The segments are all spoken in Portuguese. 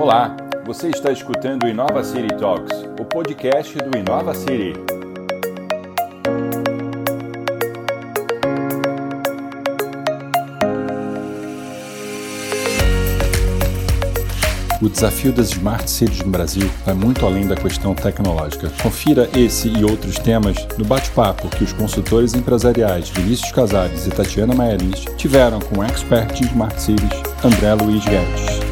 Olá, você está escutando o Inova City Talks, o podcast do Inova City. O desafio das Smart Cities no Brasil vai muito além da questão tecnológica. Confira esse e outros temas no bate-papo que os consultores empresariais Vinícius Casares e Tatiana Maieris tiveram com o expert de Smart Cities, André Luiz Guedes.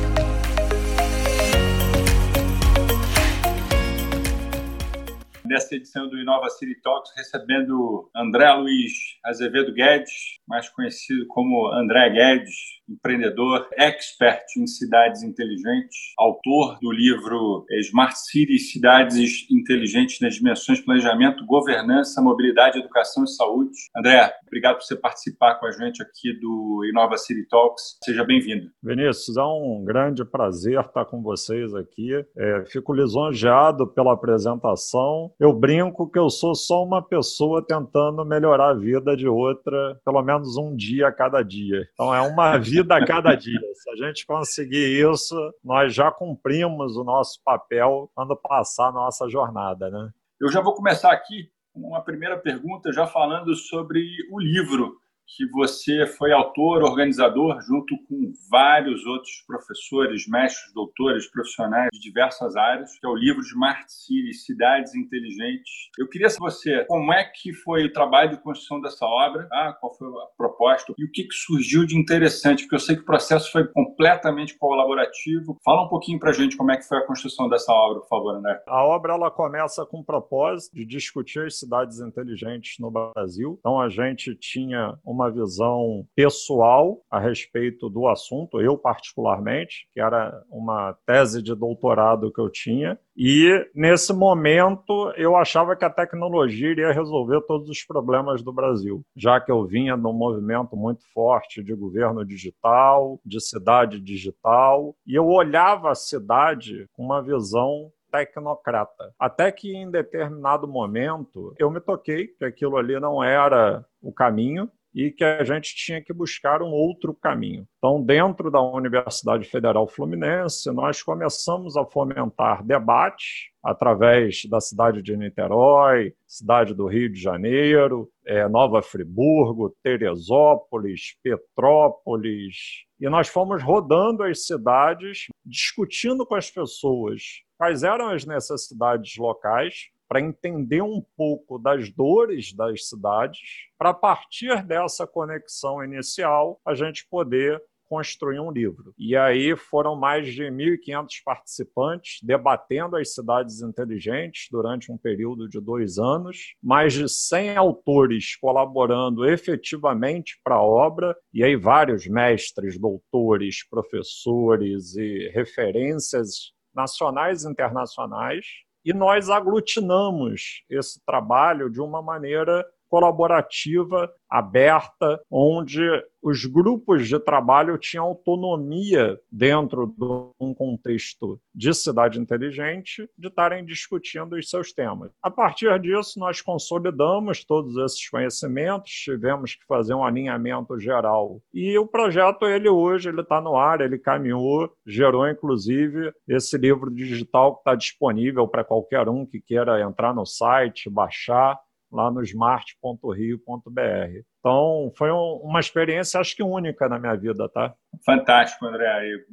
Edição do Inova City Talks, recebendo André Luiz Azevedo Guedes, mais conhecido como André Guedes, empreendedor, expert em cidades inteligentes, autor do livro Smart Cities, Cidades Inteligentes nas Dimensões Planejamento, Governança, Mobilidade, Educação e Saúde. André, obrigado por você participar com a gente aqui do Inova City Talks. Seja bem-vindo. Vinícius, é um grande prazer estar com vocês aqui. É, fico lisonjeado pela apresentação. Eu brinco que eu sou só uma pessoa tentando melhorar a vida de outra, pelo menos um dia a cada dia. Então é uma vida a cada dia. Se a gente conseguir isso, nós já cumprimos o nosso papel quando passar a nossa jornada, né? Eu já vou começar aqui com uma primeira pergunta, já falando sobre o livro que você foi autor, organizador, junto com vários outros professores, mestres, doutores, profissionais de diversas áreas, que é o livro Smart Cities, Cidades Inteligentes. Eu queria saber você, como é que foi o trabalho de construção dessa obra, tá? qual foi a proposta e o que, que surgiu de interessante, porque eu sei que o processo foi completamente colaborativo. Fala um pouquinho para a gente como é que foi a construção dessa obra, por favor, André. A obra ela começa com o propósito de discutir as cidades inteligentes no Brasil. Então a gente tinha uma uma visão pessoal a respeito do assunto, eu particularmente, que era uma tese de doutorado que eu tinha, e nesse momento eu achava que a tecnologia iria resolver todos os problemas do Brasil, já que eu vinha num movimento muito forte de governo digital, de cidade digital, e eu olhava a cidade com uma visão tecnocrata. Até que em determinado momento eu me toquei que aquilo ali não era o caminho e que a gente tinha que buscar um outro caminho. Então, dentro da Universidade Federal Fluminense, nós começamos a fomentar debate através da cidade de Niterói, cidade do Rio de Janeiro, é, Nova Friburgo, Teresópolis, Petrópolis, e nós fomos rodando as cidades, discutindo com as pessoas quais eram as necessidades locais para entender um pouco das dores das cidades, para partir dessa conexão inicial a gente poder construir um livro. E aí foram mais de 1.500 participantes debatendo as cidades inteligentes durante um período de dois anos, mais de 100 autores colaborando efetivamente para a obra, e aí vários mestres, doutores, professores e referências nacionais e internacionais e nós aglutinamos esse trabalho de uma maneira colaborativa, aberta, onde os grupos de trabalho tinham autonomia dentro de um contexto de cidade inteligente de estarem discutindo os seus temas. A partir disso, nós consolidamos todos esses conhecimentos, tivemos que fazer um alinhamento geral. E o projeto, ele hoje, ele está no ar, ele caminhou, gerou inclusive esse livro digital que está disponível para qualquer um que queira entrar no site, baixar lá no smart.rio.br. Então, foi um, uma experiência, acho que única na minha vida, tá? Fantástico, André.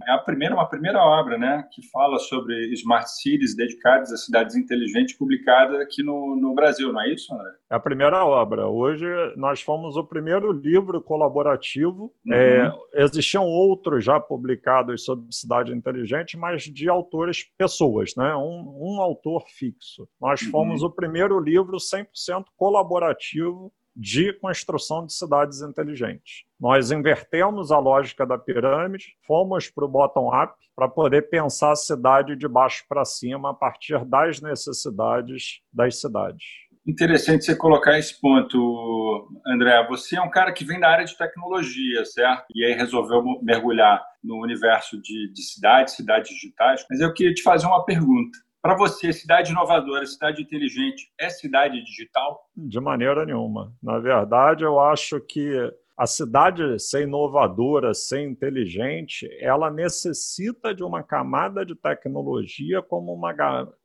É a primeira, uma primeira obra, né, que fala sobre smart cities dedicadas a cidades inteligentes, publicada aqui no, no Brasil, não é isso, André? É a primeira obra. Hoje nós fomos o primeiro livro colaborativo. Uhum. É, existiam outros já publicados sobre cidade inteligente, mas de autores pessoas, né? Um, um autor fixo. Nós uhum. fomos o primeiro livro 100% colaborativo de construção de cidades inteligentes. Nós invertemos a lógica da pirâmide, fomos para o bottom-up para poder pensar a cidade de baixo para cima a partir das necessidades das cidades. Interessante você colocar esse ponto, André. Você é um cara que vem da área de tecnologia, certo? E aí resolveu mergulhar no universo de, de cidades, cidades digitais. Mas eu queria te fazer uma pergunta. Para você, cidade inovadora, cidade inteligente, é cidade digital? De maneira nenhuma. Na verdade, eu acho que A cidade ser inovadora, ser inteligente, ela necessita de uma camada de tecnologia como uma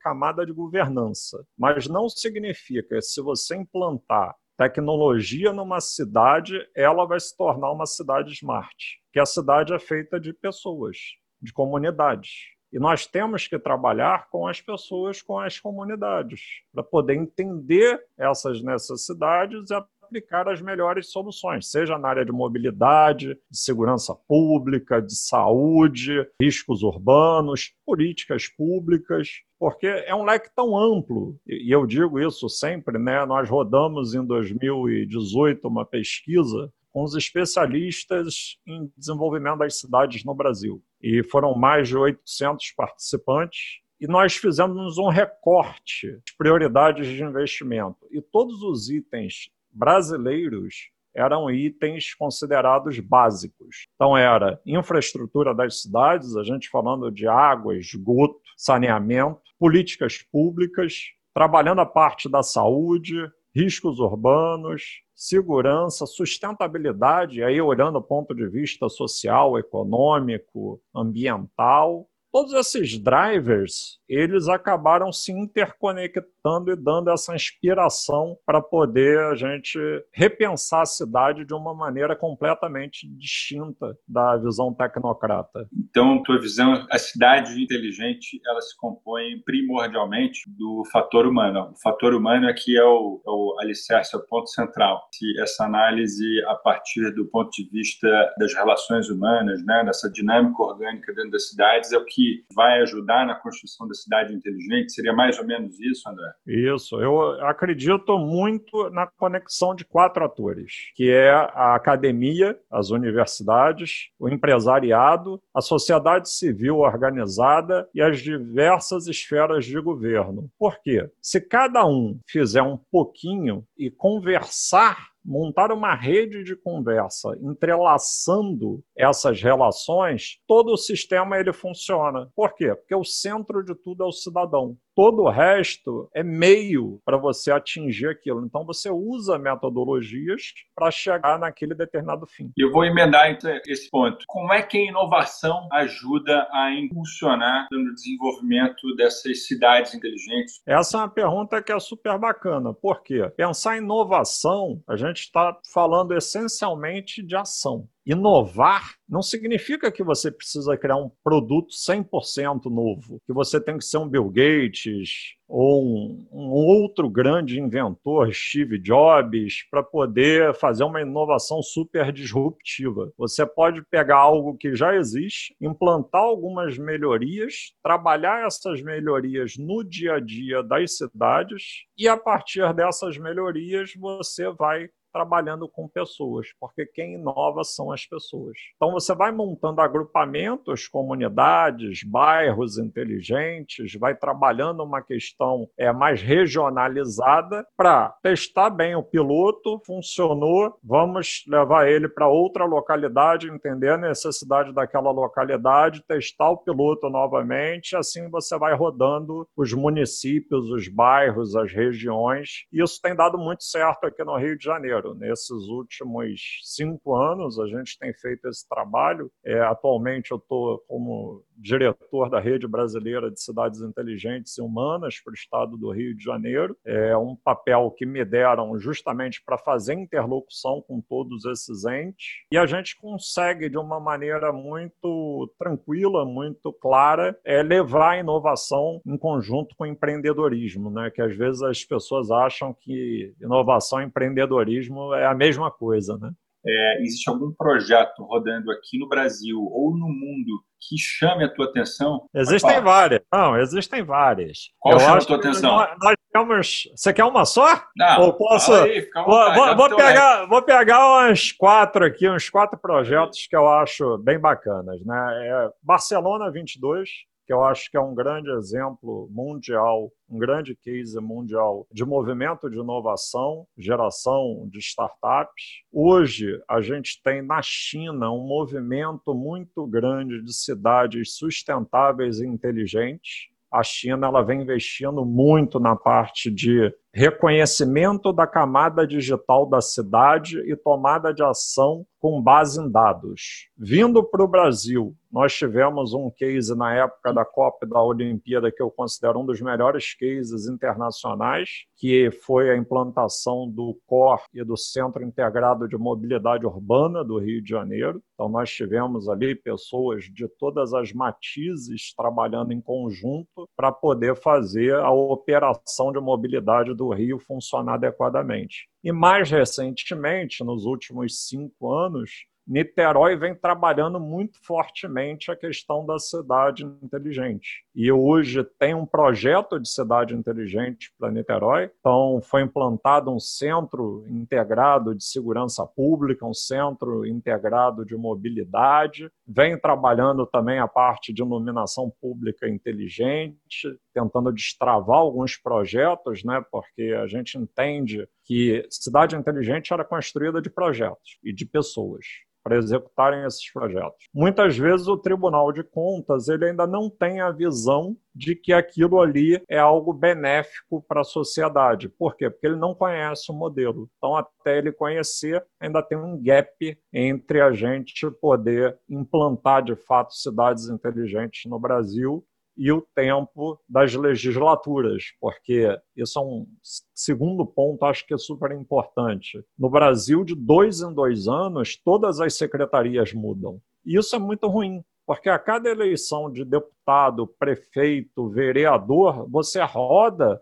camada de governança. Mas não significa que se você implantar tecnologia numa cidade, ela vai se tornar uma cidade smart. Que a cidade é feita de pessoas, de comunidades. E nós temos que trabalhar com as pessoas, com as comunidades, para poder entender essas necessidades e aplicar as melhores soluções, seja na área de mobilidade, de segurança pública, de saúde, riscos urbanos, políticas públicas, porque é um leque tão amplo, e eu digo isso sempre, né? Nós rodamos em 2018 uma pesquisa com os especialistas em desenvolvimento das cidades no Brasil. E foram mais de 800 participantes e nós fizemos um recorte de prioridades de investimento. E todos os itens brasileiros eram itens considerados básicos. Então, era infraestrutura das cidades, a gente falando de água, esgoto, saneamento, políticas públicas, trabalhando a parte da saúde, riscos urbanos, segurança, sustentabilidade, aí olhando do ponto de vista social, econômico, ambiental, todos esses drivers, eles acabaram se interconectando e dando essa inspiração para poder a gente repensar a cidade de uma maneira completamente distinta da visão tecnocrata. Então, tua visão, a cidade inteligente, ela se compõe primordialmente do fator humano. O fator humano aqui é o, é o alicerce, é o ponto central. Se essa análise a partir do ponto de vista das relações humanas, né, dessa dinâmica orgânica dentro das cidades, é o que vai ajudar na construção da cidade inteligente? Seria mais ou menos isso, André? Isso. Eu acredito muito na conexão de quatro atores, que é a academia, as universidades, o empresariado, a sociedade civil organizada e as diversas esferas de governo. Por quê? Se cada um fizer um pouquinho e conversar montar uma rede de conversa entrelaçando essas relações, todo o sistema ele funciona. Por quê? Porque o centro de tudo é o cidadão todo o resto é meio para você atingir aquilo. Então você usa metodologias para chegar naquele determinado fim. Eu vou emendar então esse ponto. Como é que a inovação ajuda a impulsionar no desenvolvimento dessas cidades inteligentes? Essa é uma pergunta que é super bacana. Por quê? Pensar em inovação, a gente está falando essencialmente de ação. Inovar não significa que você precisa criar um produto 100% novo, que você tem que ser um Bill Gates ou um, um outro grande inventor, Steve Jobs, para poder fazer uma inovação super disruptiva. Você pode pegar algo que já existe, implantar algumas melhorias, trabalhar essas melhorias no dia a dia das cidades e a partir dessas melhorias você vai trabalhando com pessoas, porque quem inova são as pessoas. Então você vai montando agrupamentos, comunidades, bairros inteligentes, vai trabalhando uma questão é, mais regionalizada para testar bem o piloto, funcionou, vamos levar ele para outra localidade, entender a necessidade daquela localidade, testar o piloto novamente, assim você vai rodando os municípios, os bairros, as regiões. E isso tem dado muito certo aqui no Rio de Janeiro. Nesses últimos cinco anos, a gente tem feito esse trabalho. É, atualmente, eu estou como diretor da Rede Brasileira de Cidades Inteligentes e Humanas para o estado do Rio de Janeiro. É um papel que me deram justamente para fazer interlocução com todos esses entes. E a gente consegue, de uma maneira muito tranquila, muito clara, é levar a inovação em conjunto com o empreendedorismo, né? que às vezes as pessoas acham que inovação e empreendedorismo é a mesma coisa. Né? É, existe algum projeto rodando aqui no Brasil ou no mundo que chame a tua atenção? Existem várias. Não, existem várias. Qual Eu chama a tua atenção? Nós, nós temos... Você quer uma só? Não, Ou posso... Aí, vou, vou, vou pegar, vou pegar uns quatro aqui, uns quatro projetos que eu acho bem bacanas. Né? É Barcelona 22, que eu acho que é um grande exemplo mundial, um grande case mundial de movimento de inovação, geração de startups. Hoje, a gente tem na China um movimento muito grande de cidades sustentáveis e inteligentes. A China ela vem investindo muito na parte de reconhecimento da camada digital da cidade e tomada de ação com base em dados. Vindo para o Brasil, nós tivemos um case na época da Copa da Olimpíada que eu considero um dos melhores cases internacionais, que foi a implantação do COR e do Centro Integrado de Mobilidade Urbana do Rio de Janeiro. Então, nós tivemos ali pessoas de todas as matizes trabalhando em conjunto para poder fazer a operação de mobilidade do Rio funcionar adequadamente. E mais recentemente, nos últimos cinco anos, Niterói vem trabalhando muito fortemente a questão da cidade inteligente. E hoje tem um projeto de cidade inteligente para Niterói. Então, foi implantado um centro integrado de segurança pública, um centro integrado de mobilidade. Vem trabalhando também a parte de iluminação pública inteligente, tentando destravar alguns projetos, né? porque a gente entende que cidade inteligente era construída de projetos e de pessoas para executarem esses projetos. Muitas vezes o Tribunal de Contas ele ainda não tem a visão de que aquilo ali é algo benéfico para a sociedade. Por quê? Porque ele não conhece o modelo. Então, até ele conhecer, ainda tem um gap entre a gente poder implantar de fato cidades inteligentes no Brasil e o tempo das legislaturas, porque isso é um segundo ponto, acho que é super importante. No Brasil, de dois em dois anos, todas as secretarias mudam. E isso é muito ruim, porque a cada eleição de deputado, prefeito, vereador, você roda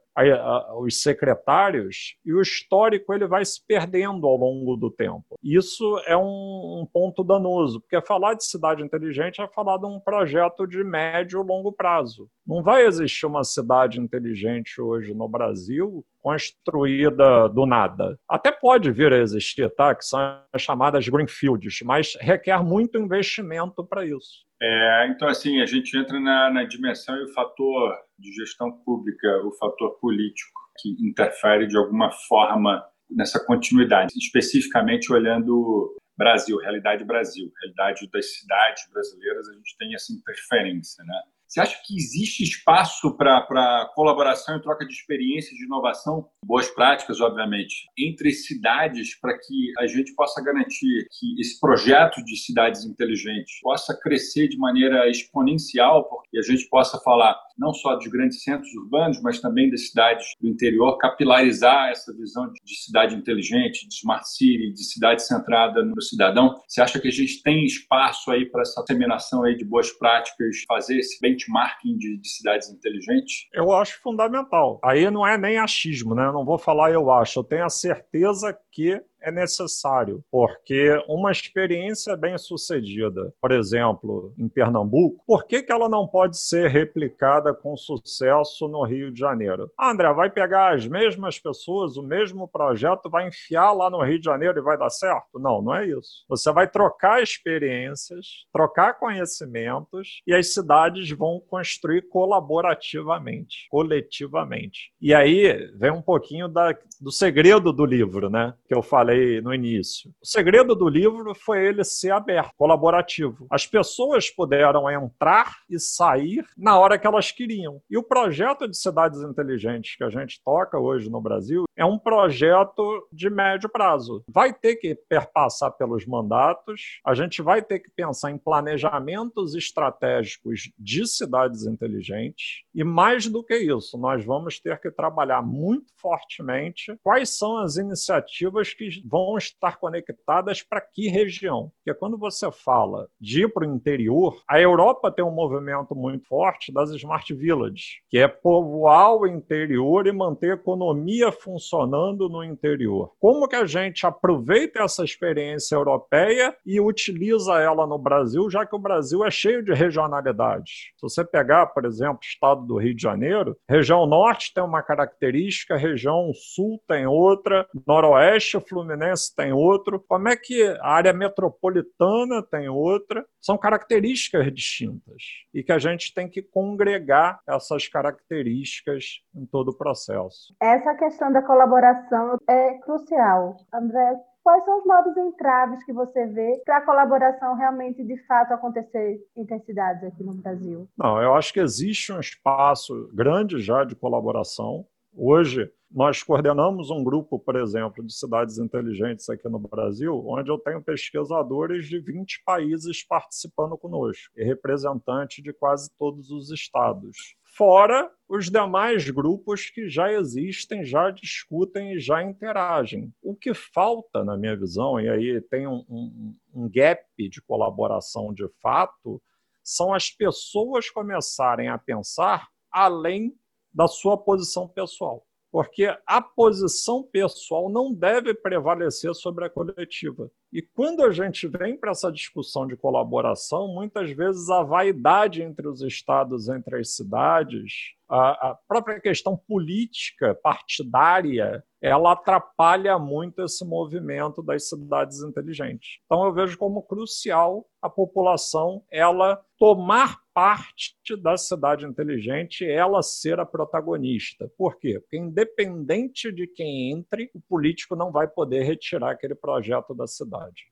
os secretários e o histórico ele vai se perdendo ao longo do tempo. Isso é um, um, ponto danoso, porque falar de cidade inteligente é falar de um projeto de médio e longo prazo. Não vai existir uma cidade inteligente hoje no Brasil construída do nada. Até pode vir a existir, tá? que são as chamadas greenfields, mas requer muito investimento para isso. É, então, assim, a gente entra na, na dimensão e o fator de gestão pública, o fator político, que interfere de alguma forma nessa continuidade, especificamente olhando Brasil, realidade Brasil, realidade das cidades brasileiras, a gente tem essa interferência, né? Você acha que existe espaço para colaboração e troca de experiências de inovação, boas práticas, obviamente, entre cidades para que a gente possa garantir que esse projeto de cidades inteligentes possa crescer de maneira exponencial, porque a gente possa falar não só dos grandes centros urbanos, mas também das cidades do interior, capilarizar essa visão de cidade inteligente, de smart city, de cidade centrada no cidadão. Você acha que a gente tem espaço aí para essa disseminação aí de boas práticas, fazer esse benchmarking de, de cidades inteligentes? Eu acho fundamental. Aí não é nem achismo, né? Eu não vou falar eu acho, eu tenho a certeza que é necessário, porque uma experiência bem sucedida, por exemplo, em Pernambuco, por que, que ela não pode ser replicada com sucesso no Rio de Janeiro? Ah, André, vai pegar as mesmas pessoas, o mesmo projeto, vai enfiar lá no Rio de Janeiro e vai dar certo? Não, não é isso. Você vai trocar experiências, trocar conhecimentos e as cidades vão construir colaborativamente, coletivamente. E aí vem um pouquinho da, do segredo do livro, né? Que eu falei no início. O segredo do livro foi ele ser aberto, colaborativo. As pessoas puderam entrar e sair na hora que elas queriam. E o projeto de cidades inteligentes que a gente toca hoje no Brasil é um projeto de médio prazo. Vai ter que perpassar pelos mandatos, a gente vai ter que pensar em planejamentos estratégicos de cidades inteligentes e mais do que isso, nós vamos ter que trabalhar muito fortemente quais são as iniciativas que vão estar conectadas para que região? Porque quando você fala de ir para o interior, a Europa tem um movimento muito forte das Smart Villages, que é povoar o interior e manter a economia funcionando no interior. Como que a gente aproveita essa experiência europeia e utiliza ela no Brasil, já que o Brasil é cheio de regionalidades? Se você pegar, por exemplo, o estado do Rio de Janeiro, região norte tem uma característica, região sul tem outra, noroeste, Fluminense Fluminense tem outro, como é que a área metropolitana tem outra. São características distintas e que a gente tem que congregar essas características em todo o processo. Essa questão da colaboração é crucial. André, quais são os modos entraves que você vê para a colaboração realmente de fato acontecer em intensidades aqui no Brasil? Não, eu acho que existe um espaço grande já de colaboração Hoje, nós coordenamos um grupo, por exemplo, de cidades inteligentes aqui no Brasil, onde eu tenho pesquisadores de 20 países participando conosco e representantes de quase todos os estados. Fora os demais grupos que já existem, já discutem e já interagem. O que falta, na minha visão, e aí tem um, um, um gap de colaboração de fato, são as pessoas começarem a pensar além da sua posição pessoal porque a posição pessoal não deve prevalecer sobre a coletiva. E quando a gente vem para essa discussão de colaboração, muitas vezes a vaidade entre os estados, entre as cidades, a, a própria questão política, partidária, ela atrapalha muito esse movimento das cidades inteligentes. Então eu vejo como crucial a população ela tomar parte da cidade inteligente, ela ser a protagonista. Por quê? Porque independente de quem entre, o político não vai poder retirar aquele projeto da cidade.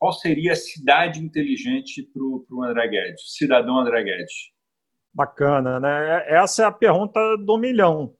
Qual seria a cidade inteligente para o André Guedes, cidadão André Guedes? Bacana, né? Essa é a pergunta do milhão.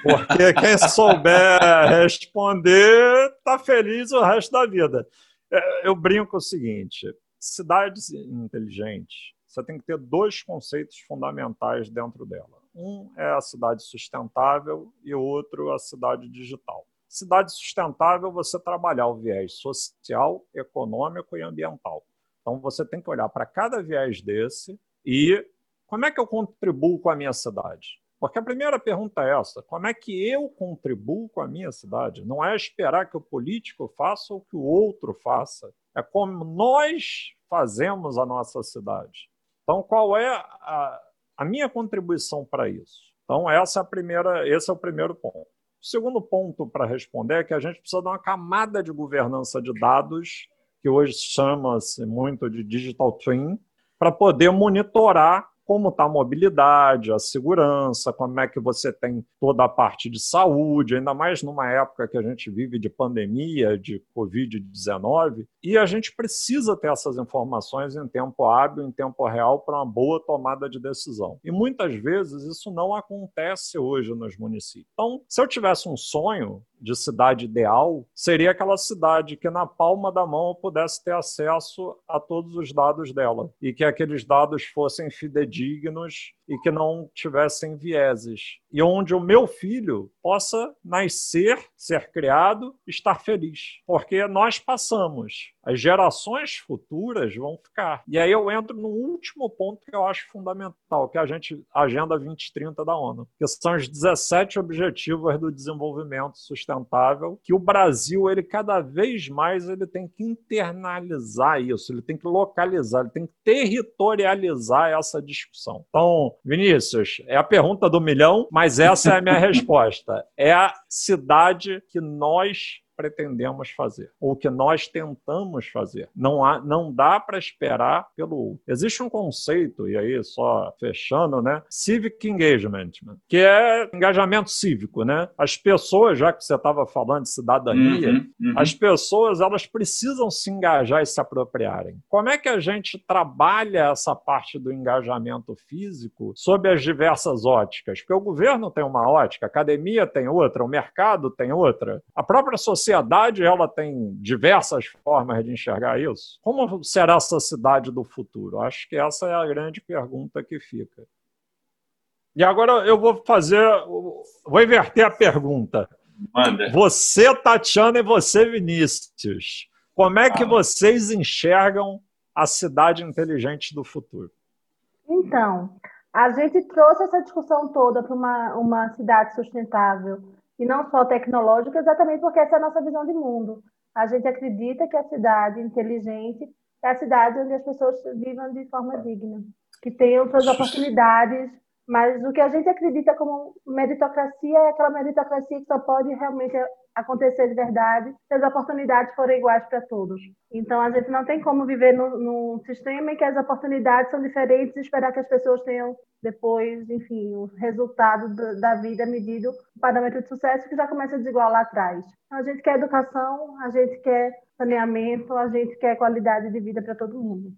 Porque quem souber responder está feliz o resto da vida. É, eu brinco o seguinte: cidades inteligentes, você tem que ter dois conceitos fundamentais dentro dela. Um é a cidade sustentável e o outro a cidade digital. Cidade sustentável, você trabalhar o viés social, econômico e ambiental. Então, você tem que olhar para cada viés desse e como é que eu contribuo com a minha cidade? Porque a primeira pergunta é essa: como é que eu contribuo com a minha cidade? Não é esperar que o político faça ou que o outro faça. É como nós fazemos a nossa cidade. Então, qual é a, a minha contribuição para isso? Então, essa é a primeira, esse é o primeiro ponto. O segundo ponto para responder é que a gente precisa de uma camada de governança de dados, que hoje chama-se muito de digital twin, para poder monitorar como está a mobilidade, a segurança, como é que você tem toda a parte de saúde, ainda mais numa época que a gente vive de pandemia, de Covid-19, e a gente precisa ter essas informações em tempo hábil, em tempo real, para uma boa tomada de decisão. E muitas vezes isso não acontece hoje nos municípios. Então, se eu tivesse um sonho, de cidade ideal seria aquela cidade que na palma da mão eu pudesse ter acesso a todos os dados dela e que aqueles dados fossem fidedignos e que não tivessem vieses. E onde o meu filho possa nascer, ser criado, estar feliz. Porque nós passamos, as gerações futuras vão ficar. E aí eu entro no último ponto que eu acho fundamental, que é a gente Agenda 2030 da ONU, que são os 17 objetivos do desenvolvimento sustentável, que o Brasil, ele cada vez mais ele tem que internalizar isso, ele tem que localizar, ele tem que territorializar essa discussão. Então, Vinícius, é a pergunta do milhão, mas essa é a minha resposta. É a cidade que nós pretendemos fazer, ou que nós tentamos fazer. Não, há, não dá para esperar pelo. Existe um conceito, e aí só fechando, né? Civic engagement, que é engajamento cívico, né? As pessoas, já que você estava falando de cidadania, uhum, uhum. as pessoas elas precisam se engajar e se apropriarem. Como é que a gente trabalha essa parte do engajamento físico sob as diversas óticas? Porque o governo tem uma ótica, a academia tem outra, o mercado tem outra, a própria sociedade sociedade ela tem diversas formas de enxergar isso. Como será essa cidade do futuro? Acho que essa é a grande pergunta que fica. E agora eu vou fazer, vou inverter a pergunta. Manda. Você, Tatiana, e você, Vinícius, como é que ah. vocês enxergam a cidade inteligente do futuro? Então, a gente trouxe essa discussão toda para uma, uma cidade sustentável e não só tecnológica, exatamente porque essa é a nossa visão de mundo. A gente acredita que a cidade inteligente é a cidade onde as pessoas vivam de forma digna, que tenham suas oportunidades, mas o que a gente acredita como meritocracia é aquela meritocracia que só pode realmente acontecer de verdade se as oportunidades forem iguais para todos. Então, a gente não tem como viver num, sistema em que as oportunidades são diferentes e esperar que as pessoas tenham depois, enfim, o resultado da vida medido, o parâmetro de sucesso que já começa a desigualar lá atrás. Então, a gente quer educação, a gente quer saneamento, a gente quer qualidade de vida para todo mundo.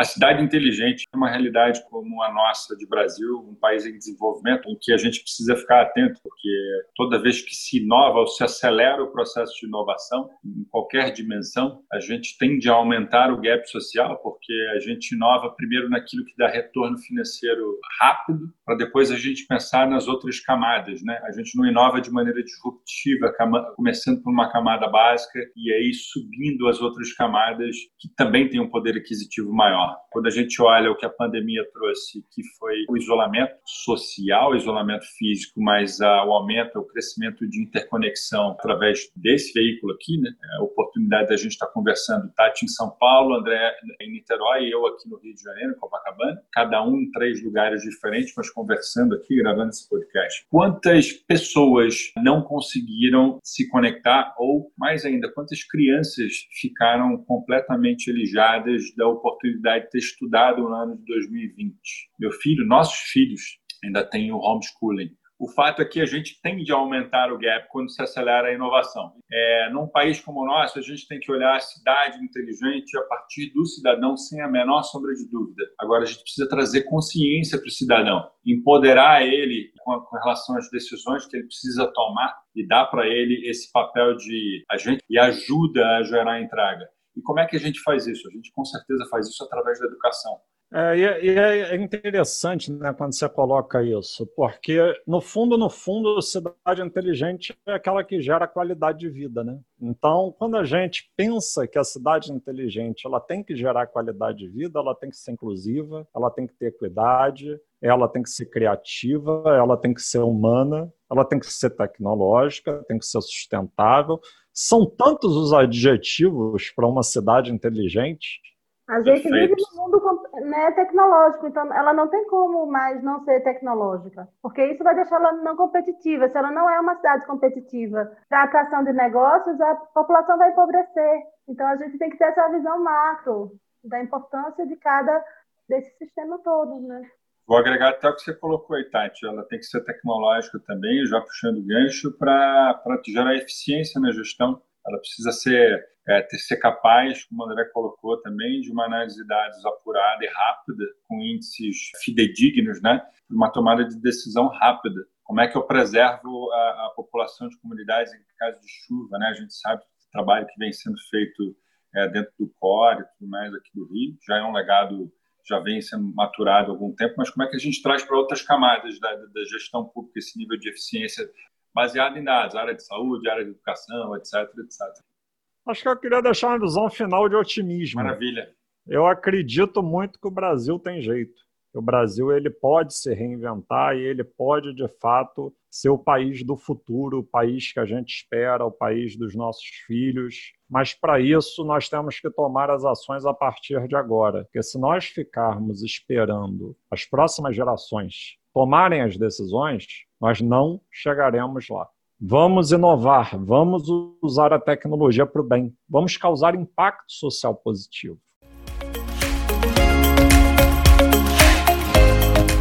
A cidade inteligente é uma realidade como a nossa de Brasil, um país em desenvolvimento, em que a gente precisa ficar atento, porque toda vez que se inova ou se acelera o processo de inovação, em qualquer dimensão, a gente tende a aumentar o gap social, porque a gente inova primeiro naquilo que dá retorno financeiro rápido, para depois a gente pensar nas outras camadas. Né? A gente não inova de maneira disruptiva, começando por uma camada básica e aí subindo as outras camadas que também têm um poder aquisitivo maior. Quando a gente olha o que a pandemia trouxe, que foi o isolamento social, isolamento físico, mas a, o aumento, o crescimento de interconexão através desse veículo aqui, né? a oportunidade da gente estar conversando, Tati em São Paulo, André em Niterói, eu aqui no Rio de Janeiro, Copacabana, cada um em três lugares diferentes, mas conversando aqui, gravando esse podcast. Quantas pessoas não conseguiram se conectar ou, mais ainda, quantas crianças ficaram completamente alijadas da oportunidade de ter estudado no ano de 2020. Meu filho, nossos filhos, ainda têm o homeschooling. O fato é que a gente tende a aumentar o gap quando se acelera a inovação. É, num país como o nosso, a gente tem que olhar a cidade inteligente a partir do cidadão, sem a menor sombra de dúvida. Agora, a gente precisa trazer consciência para o cidadão, empoderar ele com, com relação às decisões que ele precisa tomar e dar para ele esse papel de agente e ajuda a gerar a entrega. E como é que a gente faz isso? A gente com certeza faz isso através da educação. É, e é, é interessante né, quando você coloca isso, porque no fundo, no fundo, a cidade inteligente é aquela que gera qualidade de vida, né? Então, quando a gente pensa que a cidade inteligente ela tem que gerar qualidade de vida, ela tem que ser inclusiva, ela tem que ter equidade, ela tem que ser criativa, ela tem que ser humana, ela tem que ser tecnológica, tem que ser sustentável. São tantos os adjetivos para uma cidade inteligente. A gente vive num mundo né, tecnológico, então ela não tem como mais não ser tecnológica, porque isso vai deixar ela não competitiva. Se ela não é uma cidade competitiva para atração de negócios, a população vai empobrecer. Então a gente tem que ter essa visão macro da importância de cada desse sistema todo, né? Vou agregar até o que você colocou aí, Tati. Ela tem que ser tecnológica também, já puxando gancho, para gerar eficiência na gestão. Ela precisa ser, é, ter, ser capaz, como o André colocou também, de uma análise de dados apurada e rápida, com índices fidedignos, né? uma tomada de decisão rápida. Como é que eu preservo a, a população de comunidades em caso de chuva? Né? A gente sabe o trabalho que vem sendo feito é, dentro do CORE e tudo mais aqui do Rio, já é um legado já vem sendo maturado há algum tempo, mas como é que a gente traz para outras camadas da, da gestão pública esse nível de eficiência baseado em dados, área de saúde, área de educação, etc, etc. Acho que eu queria deixar uma visão final de otimismo. Maravilha. Eu acredito muito que o Brasil tem jeito. O Brasil ele pode se reinventar e ele pode, de fato, ser o país do futuro, o país que a gente espera, o país dos nossos filhos. Mas para isso nós temos que tomar as ações a partir de agora, porque se nós ficarmos esperando as próximas gerações tomarem as decisões, nós não chegaremos lá. Vamos inovar, vamos usar a tecnologia para o bem, vamos causar impacto social positivo.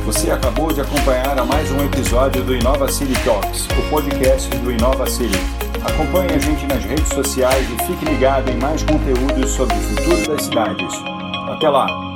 Você acabou de acompanhar a mais um episódio do Inova City Talks, o podcast do Inova City. Acompanhe a gente nas redes sociais e fique ligado em mais conteúdos sobre o futuro das cidades. Até lá!